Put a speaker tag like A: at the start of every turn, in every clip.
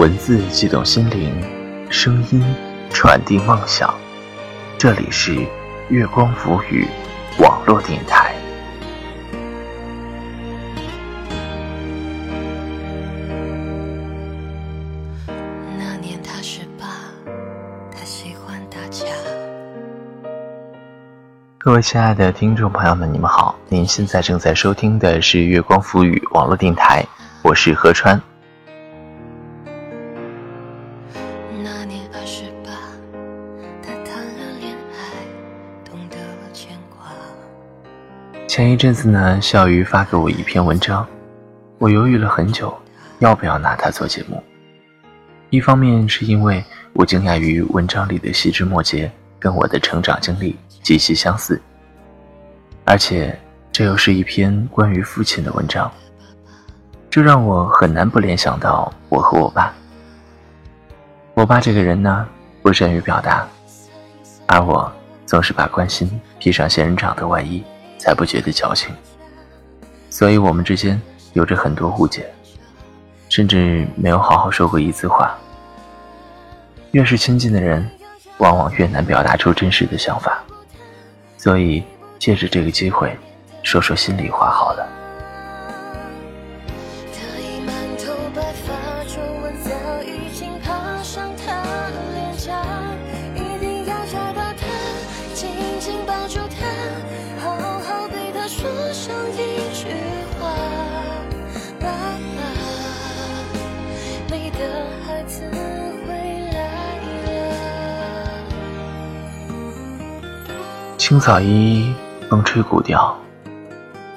A: 文字悸动心灵，声音传递梦想。这里是月光浮语网络电台。
B: 那年他十八，他喜欢大家。
A: 各位亲爱的听众朋友们，你们好！您现在正在收听的是月光浮语网络电台，我是何川。前一阵子呢，笑鱼发给我一篇文章，我犹豫了很久，要不要拿它做节目。一方面是因为我惊讶于文章里的细枝末节跟我的成长经历极其相似，而且这又是一篇关于父亲的文章，这让我很难不联想到我和我爸。我爸这个人呢，不善于表达，而我总是把关心披上仙人掌的外衣，才不觉得矫情。所以我们之间有着很多误解，甚至没有好好说过一次话。越是亲近的人，往往越难表达出真实的想法。所以，借着这个机会，说说心里话好
B: 了。
A: 青草依依，风吹古调，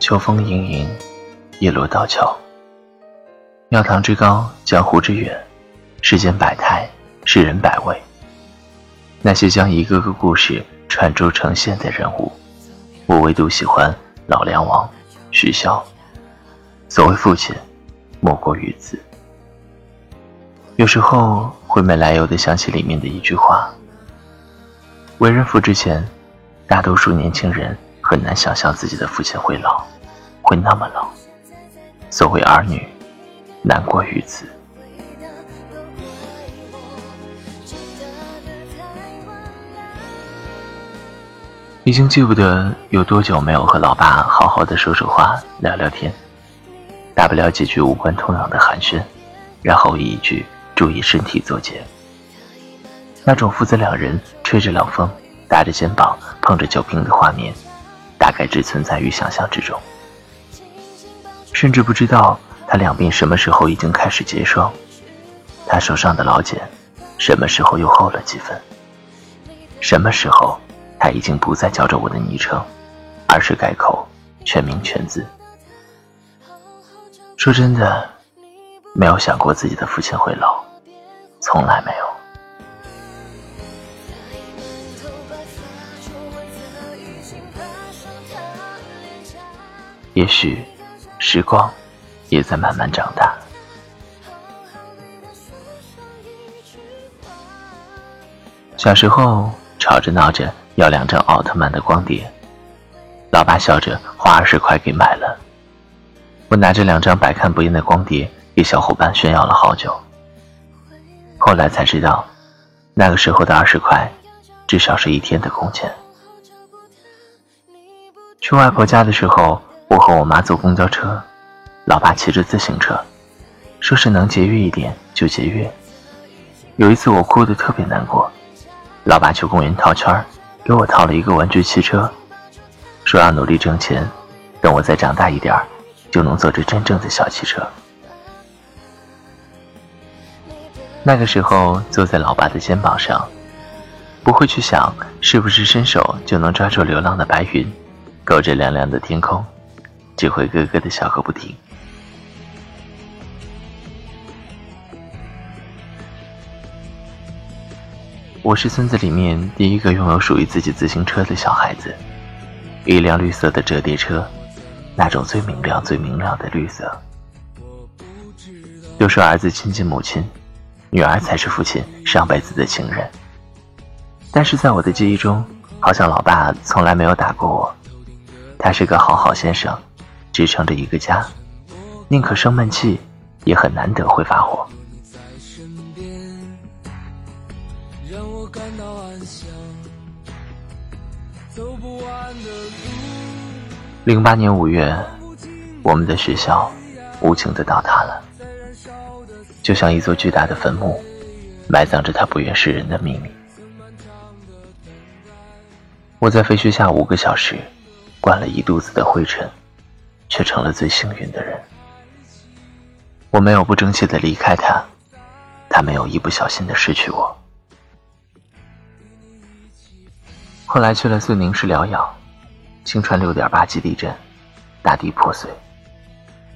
A: 秋风盈盈，叶落道桥。庙堂之高，江湖之远，世间百态，世人百味。那些将一个个故事串珠成线的人物，我唯独喜欢老梁王、徐骁。所谓父亲，莫过于此。有时候会没来由的想起里面的一句话：为人父之前。大多数年轻人很难想象自己的父亲会老，会那么老。所谓儿女，难过于此。已经记不得有多久没有和老爸好好的说说话、聊聊天，大不了几句无关痛痒的寒暄，然后一句“注意身体”作结。那种父子两人吹着冷风。搭着肩膀碰着酒瓶的画面，大概只存在于想象之中。甚至不知道他两鬓什么时候已经开始结霜，他手上的老茧什么时候又厚了几分？什么时候他已经不再叫着我的昵称，而是改口全名全字？说真的，没有想过自己的父亲会老，从来没有。也许，时光也在慢慢长大。小时候吵着闹着要两张奥特曼的光碟，老爸笑着花二十块给买了。我拿着两张百看不厌的光碟给小伙伴炫耀了好久。后来才知道，那个时候的二十块，至少是一天的工钱。去外婆家的时候。我和我妈坐公交车，老爸骑着自行车，说是能节约一点就节约。有一次我哭得特别难过，老爸去公园套圈，给我套了一个玩具汽车，说要努力挣钱，等我再长大一点就能坐着真正的小汽车。那个时候坐在老爸的肩膀上，不会去想是不是伸手就能抓住流浪的白云，勾着亮亮的天空。只会咯咯的笑个不停。我是村子里面第一个拥有属于自己自行车的小孩子，一辆绿色的折叠车，那种最明亮、最明亮的绿色。都说儿子亲近母亲，女儿才是父亲上辈子的情人。但是在我的记忆中，好像老爸从来没有打过我，他是个好好先生。支撑着一个家，宁可生闷气，也很难得会发火。零八年五月，我们的学校无情的倒塌了，就像一座巨大的坟墓，埋葬着他不愿示人的秘密。我在废墟下五个小时，灌了一肚子的灰尘。却成了最幸运的人。我没有不争气的离开他，他没有一不小心的失去我。后来去了遂宁市疗养。青川六点八级地震，大地破碎。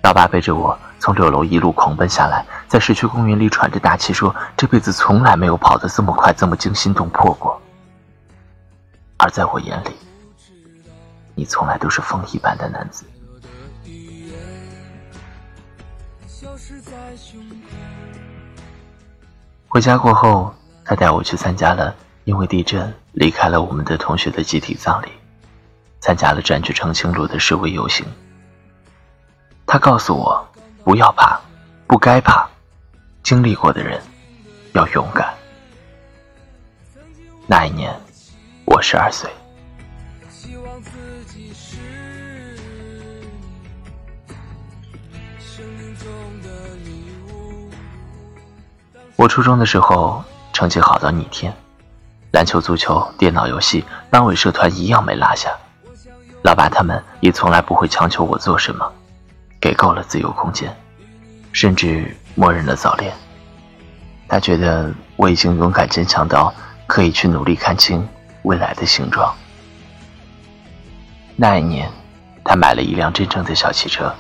A: 老爸背着我从六楼一路狂奔下来，在市区公园里喘着大气说：“这辈子从来没有跑得这么快，这么惊心动魄过。”而在我眼里，你从来都是风一般的男子。回家过后，他带我去参加了因为地震离开了我们的同学的集体葬礼。参加了占据澄清路的示威游行。他告诉我，不要怕，不该怕，经历过的人要勇敢。那一年，我十二岁。我初中的时候，成绩好到逆天，篮球、足球、电脑游戏、班委社团一样没落下。老爸他们也从来不会强求我做什么，给够了自由空间，甚至默认了早恋。他觉得我已经勇敢坚强到可以去努力看清未来的形状。那一年，他买了一辆真正的小汽车，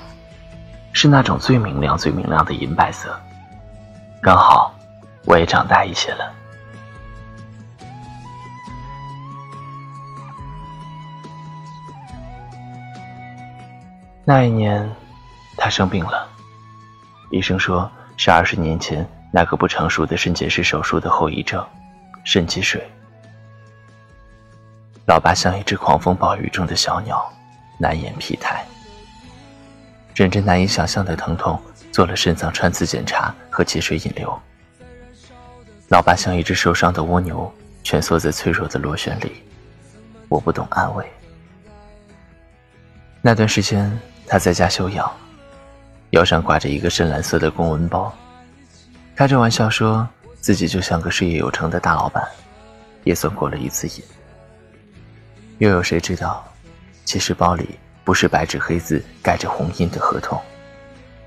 A: 是那种最明亮、最明亮的银白色。刚好，我也长大一些了。那一年，他生病了。医生说是二十年前那个不成熟的肾结石手术的后遗症——肾积水。老爸像一只狂风暴雨中的小鸟，难掩疲态。忍着难以想象的疼痛，做了肾脏穿刺检查和积水引流。老爸像一只受伤的蜗牛，蜷缩在脆弱的螺旋里。我不懂安慰。那段时间。他在家休养，腰上挂着一个深蓝色的公文包，开着玩笑说自己就像个事业有成的大老板，也算过了一次瘾。又有谁知道，其实包里不是白纸黑字盖着红印的合同，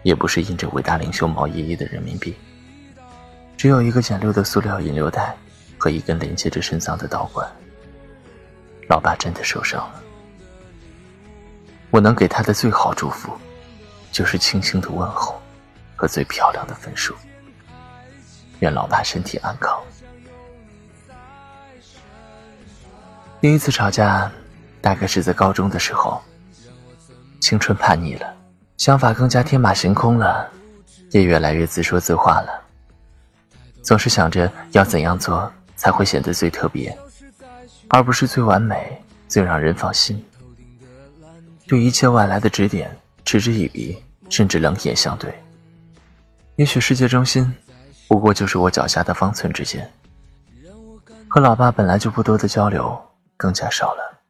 A: 也不是印着伟大领袖毛爷爷的人民币，只有一个简陋的塑料引流袋和一根连接着肾脏的导管。老爸真的受伤了。我能给他的最好祝福，就是轻轻的问候和最漂亮的分数。愿老爸身体安康。第一次吵架，大概是在高中的时候。青春叛逆了，想法更加天马行空了，也越来越自说自话了。总是想着要怎样做才会显得最特别，而不是最完美、最让人放心。对一切外来的指点嗤之以鼻，甚至冷眼相对。也许世界中心，不过就是我脚下的方寸之间。和老爸本来就不多的交流，更加少了。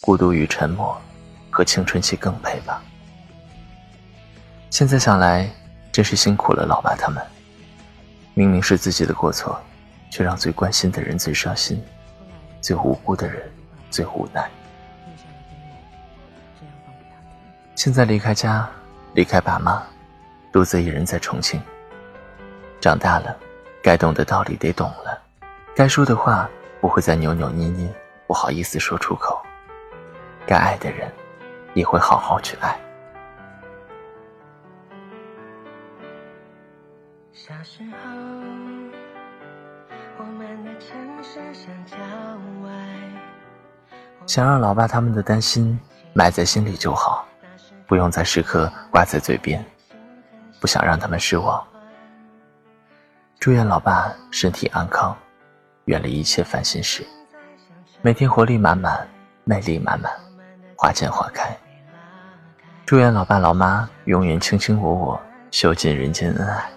A: 孤独与沉默，和青春期更配吧。现在想来，真是辛苦了老爸他们。明明是自己的过错，却让最关心的人最伤心，最无辜的人最无奈。现在离开家，离开爸妈，独自一人在重庆。长大了，该懂的道理得懂了，该说的话不会再扭扭捏捏，不好意思说出口。该爱的人，也会好好去爱。想让老爸他们的担心埋在心里就好。不用再时刻挂在嘴边，不想让他们失望。祝愿老爸身体安康，远离一切烦心事，每天活力满满，魅力满满，花见花开。祝愿老爸老妈永远卿卿我我，秀尽人间恩爱。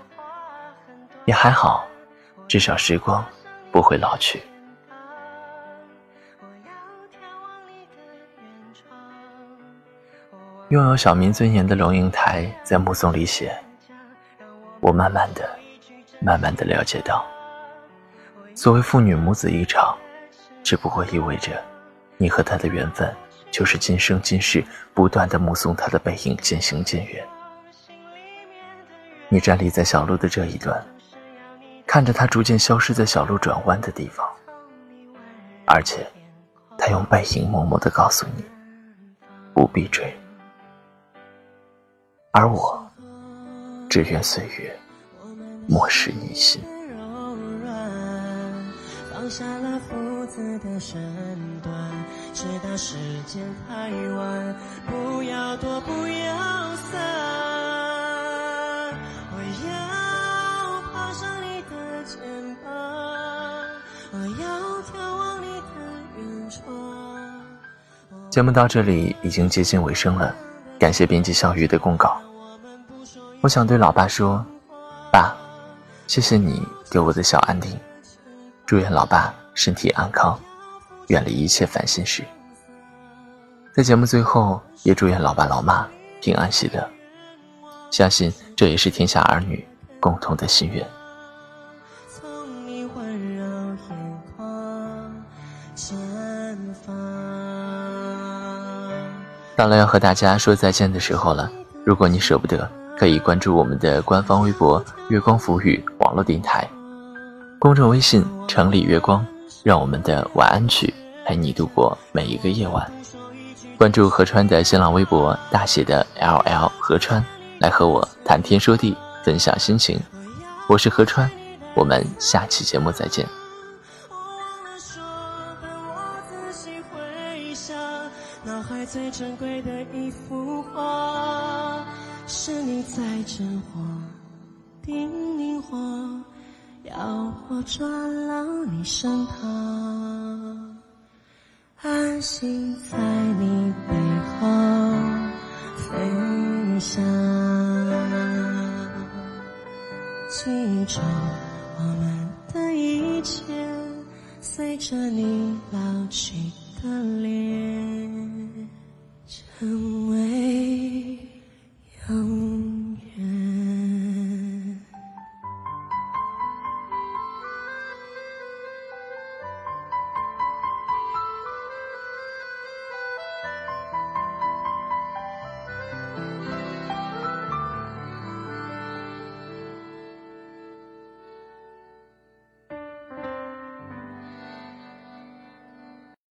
A: 也还好，至少时光不会老去，拥有小民尊严的龙应台在目送里写：“我慢慢的、慢慢的了解到，所谓父女母子一场，只不过意味着，你和他的缘分，就是今生今世不断的目送他的背影渐行渐远。你站立在小路的这一端，看着他逐渐消失在小路转弯的地方，而且，他用背影默默的告诉你，不必追。”而我，只愿岁月莫失你心。放下了父子的身段，直到时间太晚，不要躲，不要散。我要爬上你的肩膀，我要眺望你的远窗。节目到这里已经接近尾声了。感谢编辑小鱼的供稿。我想对老爸说：“爸，谢谢你给我的小安定。祝愿老爸身体安康，远离一切烦心事。”在节目最后，也祝愿老爸老妈平安喜乐。相信这也是天下儿女共同的心愿。到了要和大家说再见的时候了。如果你舍不得，可以关注我们的官方微博“月光浮语”网络电台，公众微信“城里月光”，让我们的晚安曲陪你度过每一个夜晚。关注何川的新浪微博大写的 L L 何川，来和我谈天说地，分享心情。我是何川，我们下期节目再见。最珍贵的一幅画，是你在真话叮咛我，要我转到你身旁，安心在你背后飞翔，记住我们的一切，随着你老去的。